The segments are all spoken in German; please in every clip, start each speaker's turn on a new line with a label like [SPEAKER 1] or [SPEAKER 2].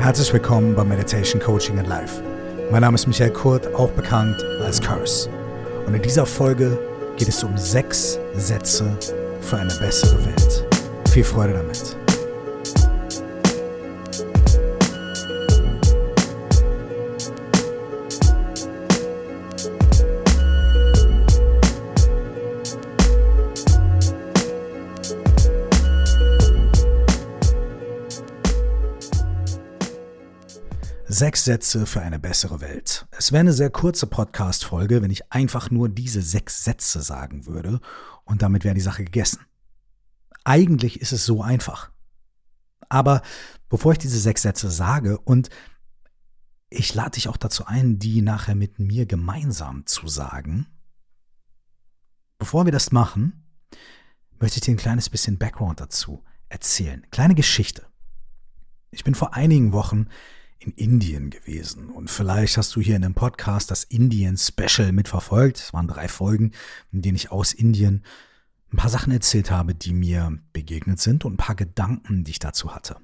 [SPEAKER 1] Herzlich willkommen bei Meditation Coaching and Life. Mein Name ist Michael Kurt, auch bekannt als Curse. Und in dieser Folge geht es um sechs Sätze für eine bessere Welt. Viel Freude damit. Sechs Sätze für eine bessere Welt. Es wäre eine sehr kurze Podcast-Folge, wenn ich einfach nur diese sechs Sätze sagen würde und damit wäre die Sache gegessen. Eigentlich ist es so einfach. Aber bevor ich diese sechs Sätze sage und ich lade dich auch dazu ein, die nachher mit mir gemeinsam zu sagen, bevor wir das machen, möchte ich dir ein kleines bisschen Background dazu erzählen. Kleine Geschichte. Ich bin vor einigen Wochen in Indien gewesen. Und vielleicht hast du hier in dem Podcast das Indien-Special mitverfolgt. Es waren drei Folgen, in denen ich aus Indien ein paar Sachen erzählt habe, die mir begegnet sind und ein paar Gedanken, die ich dazu hatte.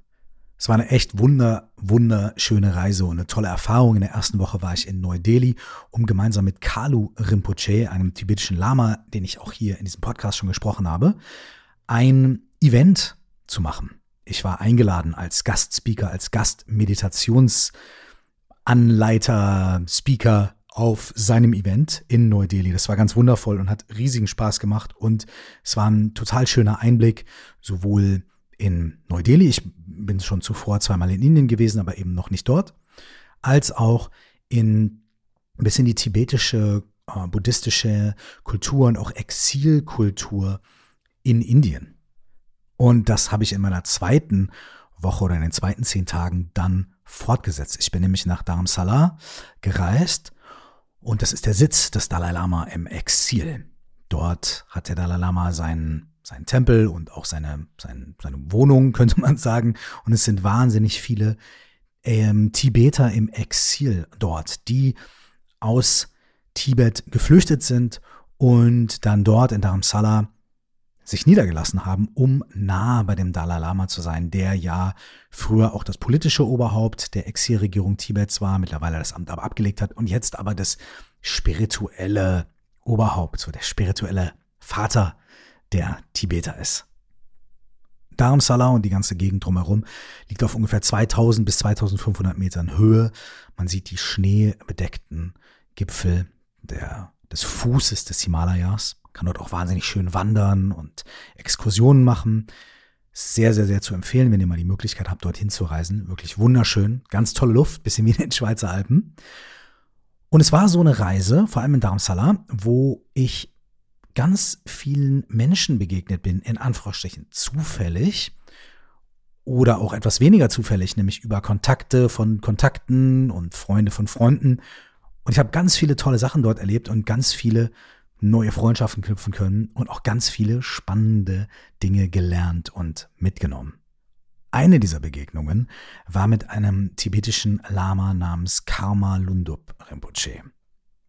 [SPEAKER 1] Es war eine echt wunder, wunderschöne Reise und eine tolle Erfahrung. In der ersten Woche war ich in Neu-Delhi, um gemeinsam mit Kalu Rinpoche, einem tibetischen Lama, den ich auch hier in diesem Podcast schon gesprochen habe, ein Event zu machen ich war eingeladen als Gastspeaker, als Gastmeditationsanleiter, Speaker auf seinem Event in Neu-Delhi. Das war ganz wundervoll und hat riesigen Spaß gemacht und es war ein total schöner Einblick, sowohl in Neu-Delhi, ich bin schon zuvor zweimal in Indien gewesen, aber eben noch nicht dort, als auch in ein bisschen die tibetische, äh, buddhistische Kultur und auch Exilkultur in Indien. Und das habe ich in meiner zweiten Woche oder in den zweiten zehn Tagen dann fortgesetzt. Ich bin nämlich nach Dharamsala gereist und das ist der Sitz des Dalai Lama im Exil. Dort hat der Dalai Lama seinen, seinen Tempel und auch seine, seine, seine Wohnung, könnte man sagen. Und es sind wahnsinnig viele ähm, Tibeter im Exil dort, die aus Tibet geflüchtet sind und dann dort in Dharamsala sich niedergelassen haben, um nah bei dem Dalai Lama zu sein, der ja früher auch das politische Oberhaupt der Exilregierung Tibets war, mittlerweile das Amt aber abgelegt hat und jetzt aber das spirituelle Oberhaupt, so der spirituelle Vater der Tibeter ist. Dharamsala und die ganze Gegend drumherum liegt auf ungefähr 2000 bis 2500 Metern Höhe. Man sieht die schneebedeckten Gipfel der, des Fußes des Himalayas kann dort auch wahnsinnig schön wandern und Exkursionen machen. Sehr, sehr, sehr zu empfehlen, wenn ihr mal die Möglichkeit habt, dorthin zu reisen. Wirklich wunderschön, ganz tolle Luft, bisschen wie in den Schweizer Alpen. Und es war so eine Reise, vor allem in Darmsala, wo ich ganz vielen Menschen begegnet bin, in Anführungsstrichen zufällig oder auch etwas weniger zufällig, nämlich über Kontakte von Kontakten und Freunde von Freunden. Und ich habe ganz viele tolle Sachen dort erlebt und ganz viele neue Freundschaften knüpfen können und auch ganz viele spannende Dinge gelernt und mitgenommen. Eine dieser Begegnungen war mit einem tibetischen Lama namens Karma Lundup Rinpoche.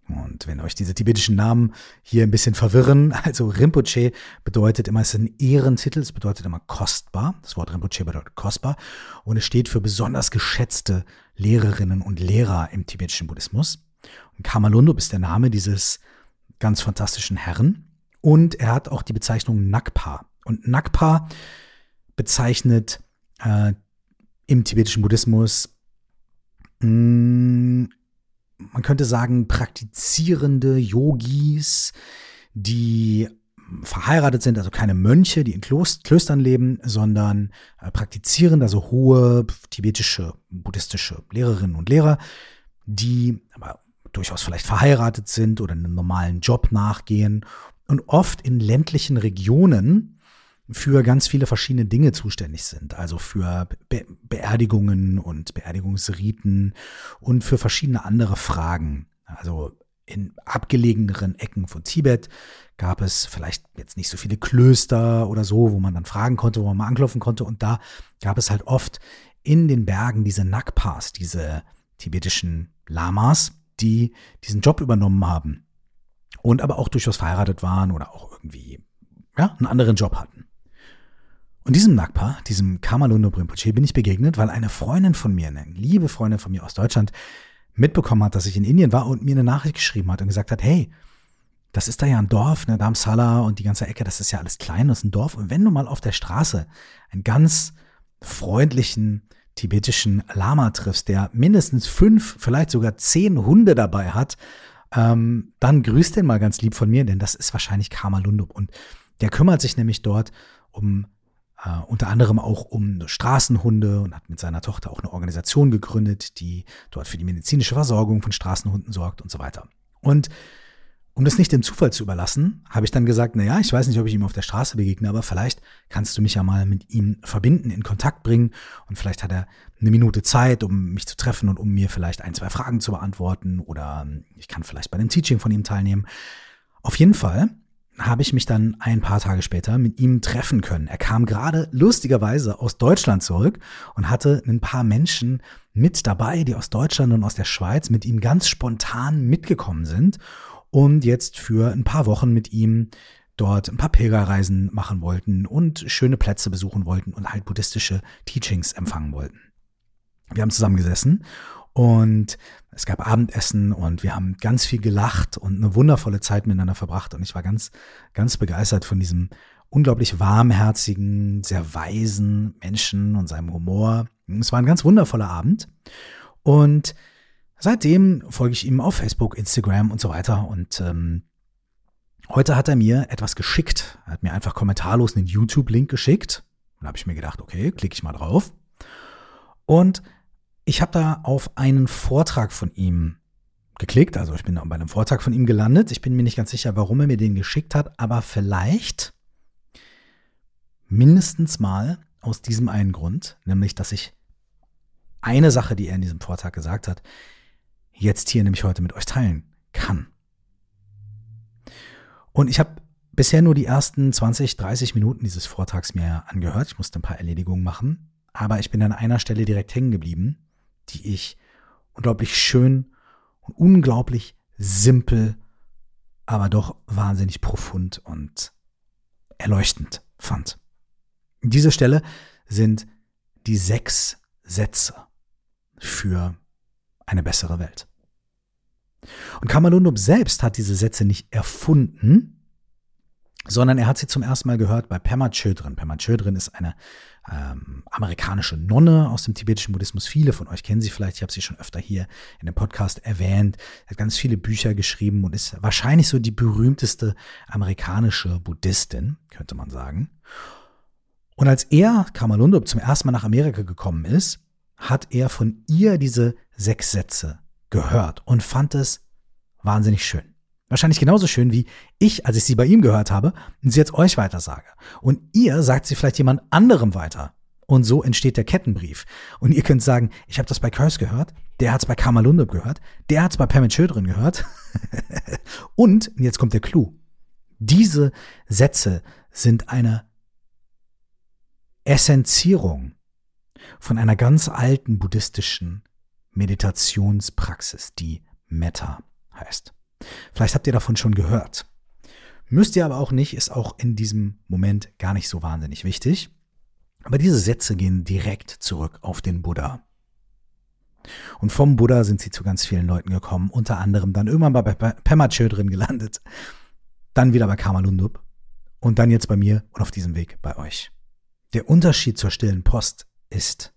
[SPEAKER 1] Und wenn euch diese tibetischen Namen hier ein bisschen verwirren, also Rinpoche bedeutet immer, es ist ein Ehrentitel, es bedeutet immer kostbar. Das Wort Rinpoche bedeutet kostbar und es steht für besonders geschätzte Lehrerinnen und Lehrer im tibetischen Buddhismus. Und Karma Lundup ist der Name dieses ganz fantastischen Herren. Und er hat auch die Bezeichnung Nakpa. Und Nakpa bezeichnet äh, im tibetischen Buddhismus, mh, mm, man könnte sagen, praktizierende Yogis, die verheiratet sind, also keine Mönche, die in Klöstern leben, sondern äh, praktizierende, also hohe tibetische, buddhistische Lehrerinnen und Lehrer, die aber durchaus vielleicht verheiratet sind oder einem normalen Job nachgehen und oft in ländlichen Regionen für ganz viele verschiedene Dinge zuständig sind. Also für Be Beerdigungen und Beerdigungsriten und für verschiedene andere Fragen. Also in abgelegeneren Ecken von Tibet gab es vielleicht jetzt nicht so viele Klöster oder so, wo man dann fragen konnte, wo man mal anklopfen konnte. Und da gab es halt oft in den Bergen diese Nakpas, diese tibetischen Lamas, die diesen Job übernommen haben und aber auch durchaus verheiratet waren oder auch irgendwie ja, einen anderen Job hatten. Und diesem Nakpa, diesem Kamalundo Rinpoche, bin ich begegnet, weil eine Freundin von mir, eine liebe Freundin von mir aus Deutschland, mitbekommen hat, dass ich in Indien war und mir eine Nachricht geschrieben hat und gesagt hat, hey, das ist da ja ein Dorf, ne, Damsala und die ganze Ecke, das ist ja alles klein, das ist ein Dorf. Und wenn du mal auf der Straße einen ganz freundlichen tibetischen Lama triffst, der mindestens fünf, vielleicht sogar zehn Hunde dabei hat, ähm, dann grüß den mal ganz lieb von mir, denn das ist wahrscheinlich Kamalundup. Und der kümmert sich nämlich dort um Uh, unter anderem auch um Straßenhunde und hat mit seiner Tochter auch eine Organisation gegründet, die dort für die medizinische Versorgung von Straßenhunden sorgt und so weiter. Und um das nicht dem Zufall zu überlassen, habe ich dann gesagt, na ja, ich weiß nicht, ob ich ihm auf der Straße begegne, aber vielleicht kannst du mich ja mal mit ihm verbinden, in Kontakt bringen und vielleicht hat er eine Minute Zeit, um mich zu treffen und um mir vielleicht ein, zwei Fragen zu beantworten oder ich kann vielleicht bei dem Teaching von ihm teilnehmen. Auf jeden Fall habe ich mich dann ein paar Tage später mit ihm treffen können. Er kam gerade lustigerweise aus Deutschland zurück und hatte ein paar Menschen mit dabei, die aus Deutschland und aus der Schweiz mit ihm ganz spontan mitgekommen sind und jetzt für ein paar Wochen mit ihm dort ein paar Pilgerreisen machen wollten und schöne Plätze besuchen wollten und halt buddhistische Teachings empfangen wollten. Wir haben zusammengesessen und es gab Abendessen und wir haben ganz viel gelacht und eine wundervolle Zeit miteinander verbracht. Und ich war ganz, ganz begeistert von diesem unglaublich warmherzigen, sehr weisen Menschen und seinem Humor. Es war ein ganz wundervoller Abend. Und seitdem folge ich ihm auf Facebook, Instagram und so weiter. Und ähm, heute hat er mir etwas geschickt. Er hat mir einfach kommentarlos einen YouTube-Link geschickt. Und habe ich mir gedacht, okay, klicke ich mal drauf. Und ich habe da auf einen Vortrag von ihm geklickt, also ich bin bei einem Vortrag von ihm gelandet. Ich bin mir nicht ganz sicher, warum er mir den geschickt hat, aber vielleicht mindestens mal aus diesem einen Grund, nämlich dass ich eine Sache, die er in diesem Vortrag gesagt hat, jetzt hier nämlich heute mit euch teilen kann. Und ich habe bisher nur die ersten 20, 30 Minuten dieses Vortrags mir angehört. Ich musste ein paar Erledigungen machen, aber ich bin an einer Stelle direkt hängen geblieben die ich unglaublich schön und unglaublich simpel, aber doch wahnsinnig profund und erleuchtend fand. In dieser Stelle sind die sechs Sätze für eine bessere Welt. Und Kamalundum selbst hat diese Sätze nicht erfunden, sondern er hat sie zum ersten Mal gehört bei Pema Chodron. Pema Chodron ist eine ähm, amerikanische Nonne aus dem tibetischen Buddhismus. Viele von euch kennen sie vielleicht. Ich habe sie schon öfter hier in dem Podcast erwähnt. Er hat ganz viele Bücher geschrieben und ist wahrscheinlich so die berühmteste amerikanische Buddhistin, könnte man sagen. Und als er, Kamalundup, zum ersten Mal nach Amerika gekommen ist, hat er von ihr diese sechs Sätze gehört und fand es wahnsinnig schön. Wahrscheinlich genauso schön wie ich, als ich sie bei ihm gehört habe und sie jetzt euch weitersage. Und ihr sagt sie vielleicht jemand anderem weiter. Und so entsteht der Kettenbrief. Und ihr könnt sagen, ich habe das bei Curse gehört, der hat es bei Kamalundum gehört, der hat es bei Pamit Children gehört. und jetzt kommt der Clou. Diese Sätze sind eine Essenzierung von einer ganz alten buddhistischen Meditationspraxis, die Metta heißt. Vielleicht habt ihr davon schon gehört. Müsst ihr aber auch nicht, ist auch in diesem Moment gar nicht so wahnsinnig wichtig. Aber diese Sätze gehen direkt zurück auf den Buddha. Und vom Buddha sind sie zu ganz vielen Leuten gekommen, unter anderem dann irgendwann bei Pema Chodron gelandet, dann wieder bei Kamalundup und dann jetzt bei mir und auf diesem Weg bei euch. Der Unterschied zur stillen Post ist,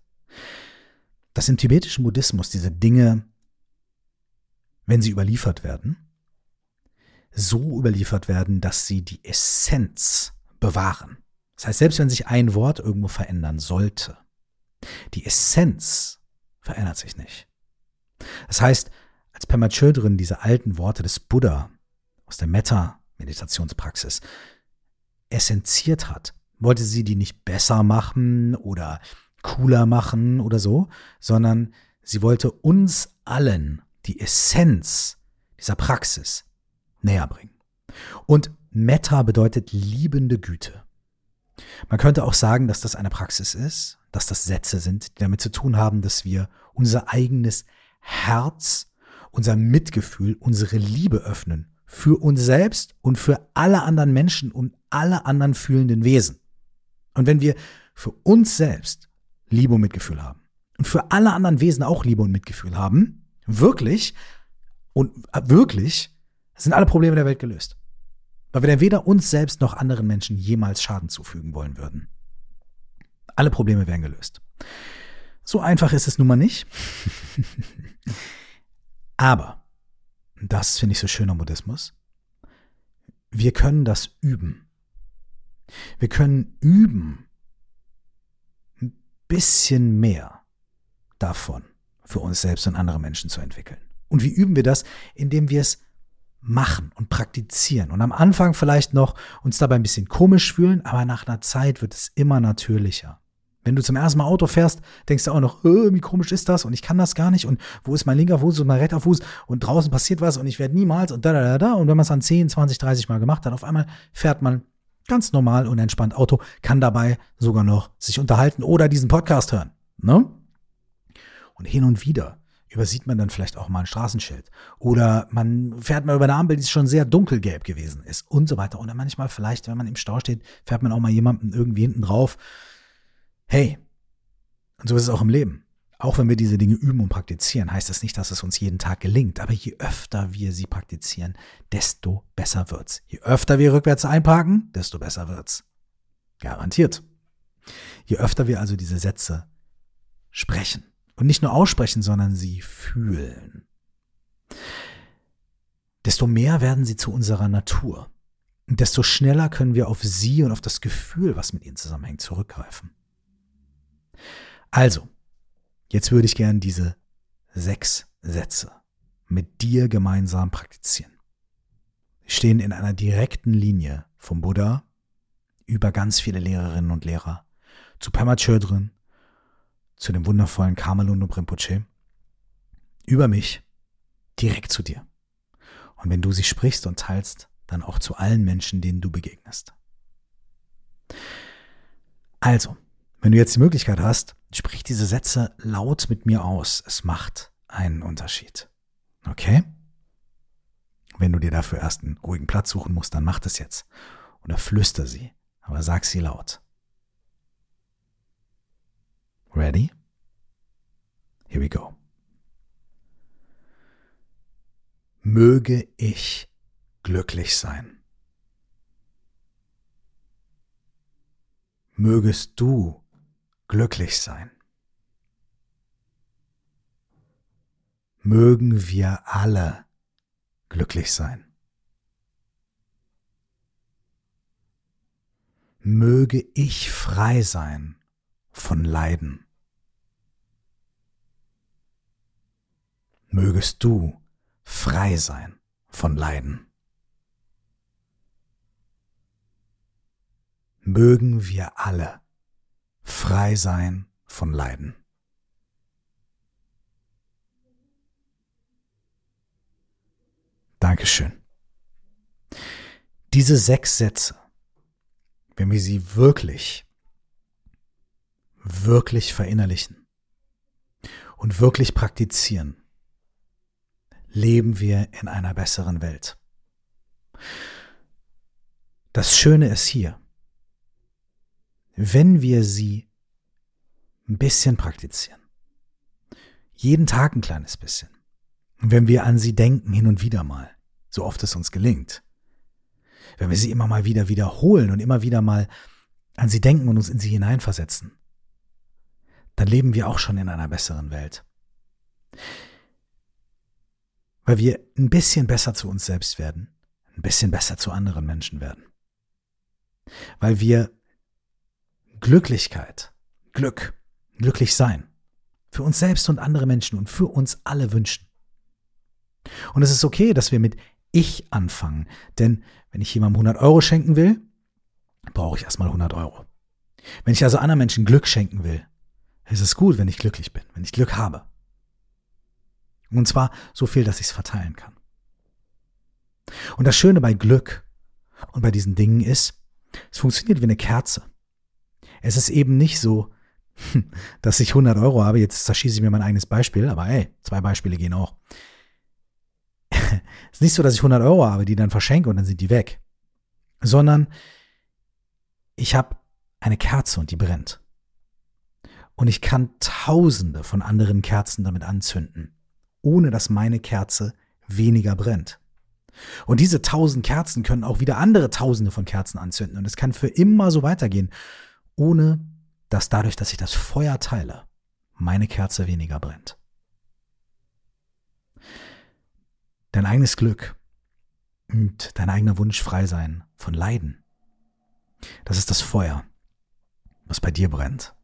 [SPEAKER 1] dass im tibetischen Buddhismus diese Dinge, wenn sie überliefert werden, so überliefert werden, dass sie die Essenz bewahren. Das heißt, selbst wenn sich ein Wort irgendwo verändern sollte, die Essenz verändert sich nicht. Das heißt, als Pema Children diese alten Worte des Buddha aus der Metta-Meditationspraxis essenziert hat, wollte sie die nicht besser machen oder cooler machen oder so, sondern sie wollte uns allen die Essenz dieser Praxis näher bringen. Und Metta bedeutet liebende Güte. Man könnte auch sagen, dass das eine Praxis ist, dass das Sätze sind, die damit zu tun haben, dass wir unser eigenes Herz, unser Mitgefühl, unsere Liebe öffnen für uns selbst und für alle anderen Menschen und alle anderen fühlenden Wesen. Und wenn wir für uns selbst Liebe und Mitgefühl haben und für alle anderen Wesen auch Liebe und Mitgefühl haben, wirklich und äh, wirklich sind alle Probleme der Welt gelöst. Weil wir dann weder uns selbst noch anderen Menschen jemals Schaden zufügen wollen würden. Alle Probleme wären gelöst. So einfach ist es nun mal nicht. Aber, das finde ich so schön am Buddhismus, wir können das üben. Wir können üben, bisschen mehr davon für uns selbst und andere Menschen zu entwickeln. Und wie üben wir das? Indem wir es machen und praktizieren. Und am Anfang vielleicht noch uns dabei ein bisschen komisch fühlen, aber nach einer Zeit wird es immer natürlicher. Wenn du zum ersten Mal Auto fährst, denkst du auch noch, wie komisch ist das und ich kann das gar nicht und wo ist mein linker Fuß und mein rechter Fuß und draußen passiert was und ich werde niemals und da, da, da, da. Und wenn man es dann 10, 20, 30 Mal gemacht hat, auf einmal fährt man ganz normal und entspannt Auto, kann dabei sogar noch sich unterhalten oder diesen Podcast hören. Ne? Und hin und wieder übersieht man dann vielleicht auch mal ein Straßenschild. Oder man fährt mal über eine Ampel, die schon sehr dunkelgelb gewesen ist und so weiter. Oder manchmal vielleicht, wenn man im Stau steht, fährt man auch mal jemanden irgendwie hinten drauf. Hey, und so ist es auch im Leben. Auch wenn wir diese Dinge üben und praktizieren, heißt das nicht, dass es uns jeden Tag gelingt. Aber je öfter wir sie praktizieren, desto besser wird's. Je öfter wir rückwärts einparken, desto besser wird's. Garantiert. Je öfter wir also diese Sätze sprechen, und nicht nur aussprechen, sondern sie fühlen. Desto mehr werden sie zu unserer Natur. Und desto schneller können wir auf sie und auf das Gefühl, was mit ihnen zusammenhängt, zurückgreifen. Also, jetzt würde ich gern diese sechs Sätze mit dir gemeinsam praktizieren. Sie stehen in einer direkten Linie vom Buddha über ganz viele Lehrerinnen und Lehrer zu Pema Chodron, zu dem wundervollen Kamalundu Rinpoche, über mich, direkt zu dir. Und wenn du sie sprichst und teilst, dann auch zu allen Menschen, denen du begegnest. Also, wenn du jetzt die Möglichkeit hast, sprich diese Sätze laut mit mir aus. Es macht einen Unterschied. Okay? Wenn du dir dafür erst einen ruhigen Platz suchen musst, dann mach das jetzt. Oder flüster sie, aber sag sie laut. Ready? Here we go. Möge ich glücklich sein. Mögest du glücklich sein. Mögen wir alle glücklich sein. Möge ich frei sein von Leiden. Mögest du frei sein von Leiden. Mögen wir alle frei sein von Leiden. Dankeschön. Diese sechs Sätze, wenn wir sie wirklich wirklich verinnerlichen und wirklich praktizieren, leben wir in einer besseren Welt. Das Schöne ist hier, wenn wir sie ein bisschen praktizieren, jeden Tag ein kleines bisschen, wenn wir an sie denken hin und wieder mal, so oft es uns gelingt, wenn wir sie immer mal wieder wiederholen und immer wieder mal an sie denken und uns in sie hineinversetzen, dann leben wir auch schon in einer besseren Welt. Weil wir ein bisschen besser zu uns selbst werden, ein bisschen besser zu anderen Menschen werden. Weil wir Glücklichkeit, Glück, glücklich sein, für uns selbst und andere Menschen und für uns alle wünschen. Und es ist okay, dass wir mit Ich anfangen, denn wenn ich jemandem 100 Euro schenken will, brauche ich erstmal 100 Euro. Wenn ich also anderen Menschen Glück schenken will, es ist gut, wenn ich glücklich bin, wenn ich Glück habe. Und zwar so viel, dass ich es verteilen kann. Und das Schöne bei Glück und bei diesen Dingen ist, es funktioniert wie eine Kerze. Es ist eben nicht so, dass ich 100 Euro habe, jetzt zerschieße ich mir mein eigenes Beispiel, aber hey, zwei Beispiele gehen auch. es ist nicht so, dass ich 100 Euro habe, die dann verschenke und dann sind die weg, sondern ich habe eine Kerze und die brennt. Und ich kann tausende von anderen Kerzen damit anzünden, ohne dass meine Kerze weniger brennt. Und diese tausend Kerzen können auch wieder andere tausende von Kerzen anzünden. Und es kann für immer so weitergehen, ohne dass dadurch, dass ich das Feuer teile, meine Kerze weniger brennt. Dein eigenes Glück und dein eigener Wunsch frei sein von Leiden. Das ist das Feuer, was bei dir brennt.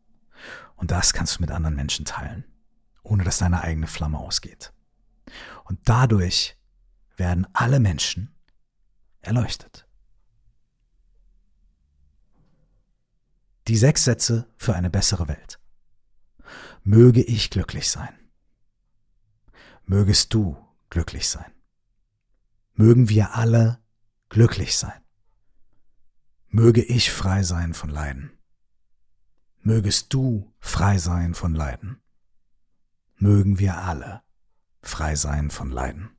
[SPEAKER 1] Und das kannst du mit anderen Menschen teilen, ohne dass deine eigene Flamme ausgeht. Und dadurch werden alle Menschen erleuchtet. Die sechs Sätze für eine bessere Welt. Möge ich glücklich sein. Mögest du glücklich sein. Mögen wir alle glücklich sein. Möge ich frei sein von Leiden. Mögest du frei sein von Leiden. Mögen wir alle frei sein von Leiden.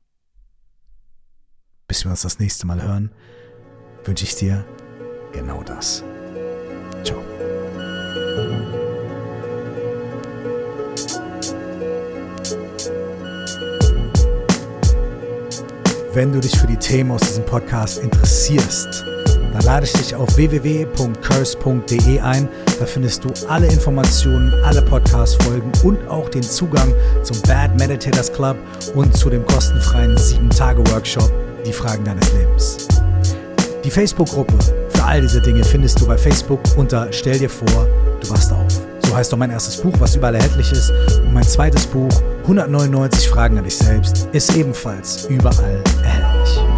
[SPEAKER 1] Bis wir uns das nächste Mal hören, wünsche ich dir genau das. Ciao. Wenn du dich für die Themen aus diesem Podcast interessierst, dann lade ich dich auf www.curse.de ein. Da findest du alle Informationen, alle Podcast-Folgen und auch den Zugang zum Bad Meditators Club und zu dem kostenfreien 7-Tage-Workshop die Fragen deines Lebens. Die Facebook-Gruppe für all diese Dinge findest du bei Facebook unter Stell dir vor, wachst auf. So heißt auch mein erstes Buch, was überall erhältlich ist. Und mein zweites Buch, 199 Fragen an dich selbst, ist ebenfalls überall erhältlich.